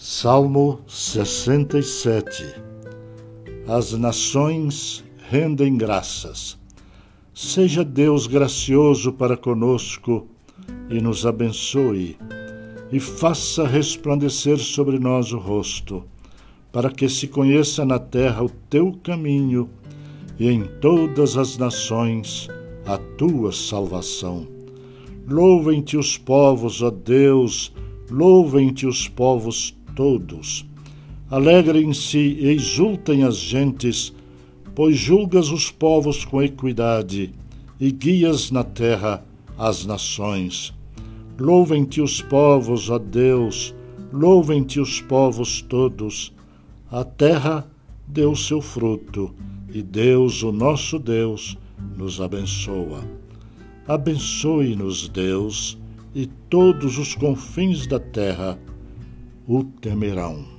Salmo 67 As nações rendem graças. Seja Deus gracioso para conosco e nos abençoe, e faça resplandecer sobre nós o rosto, para que se conheça na terra o teu caminho e em todas as nações a tua salvação. Louvem-te os povos, ó Deus, louvem-te os povos todos. Alegrem-se e exultem as gentes, pois julgas os povos com equidade e guias na terra as nações. Louvem-te os povos, ó Deus, louvem-te os povos todos. A terra deu seu fruto, e Deus, o nosso Deus, nos abençoa. Abençoe-nos, Deus, e todos os confins da terra o temerão.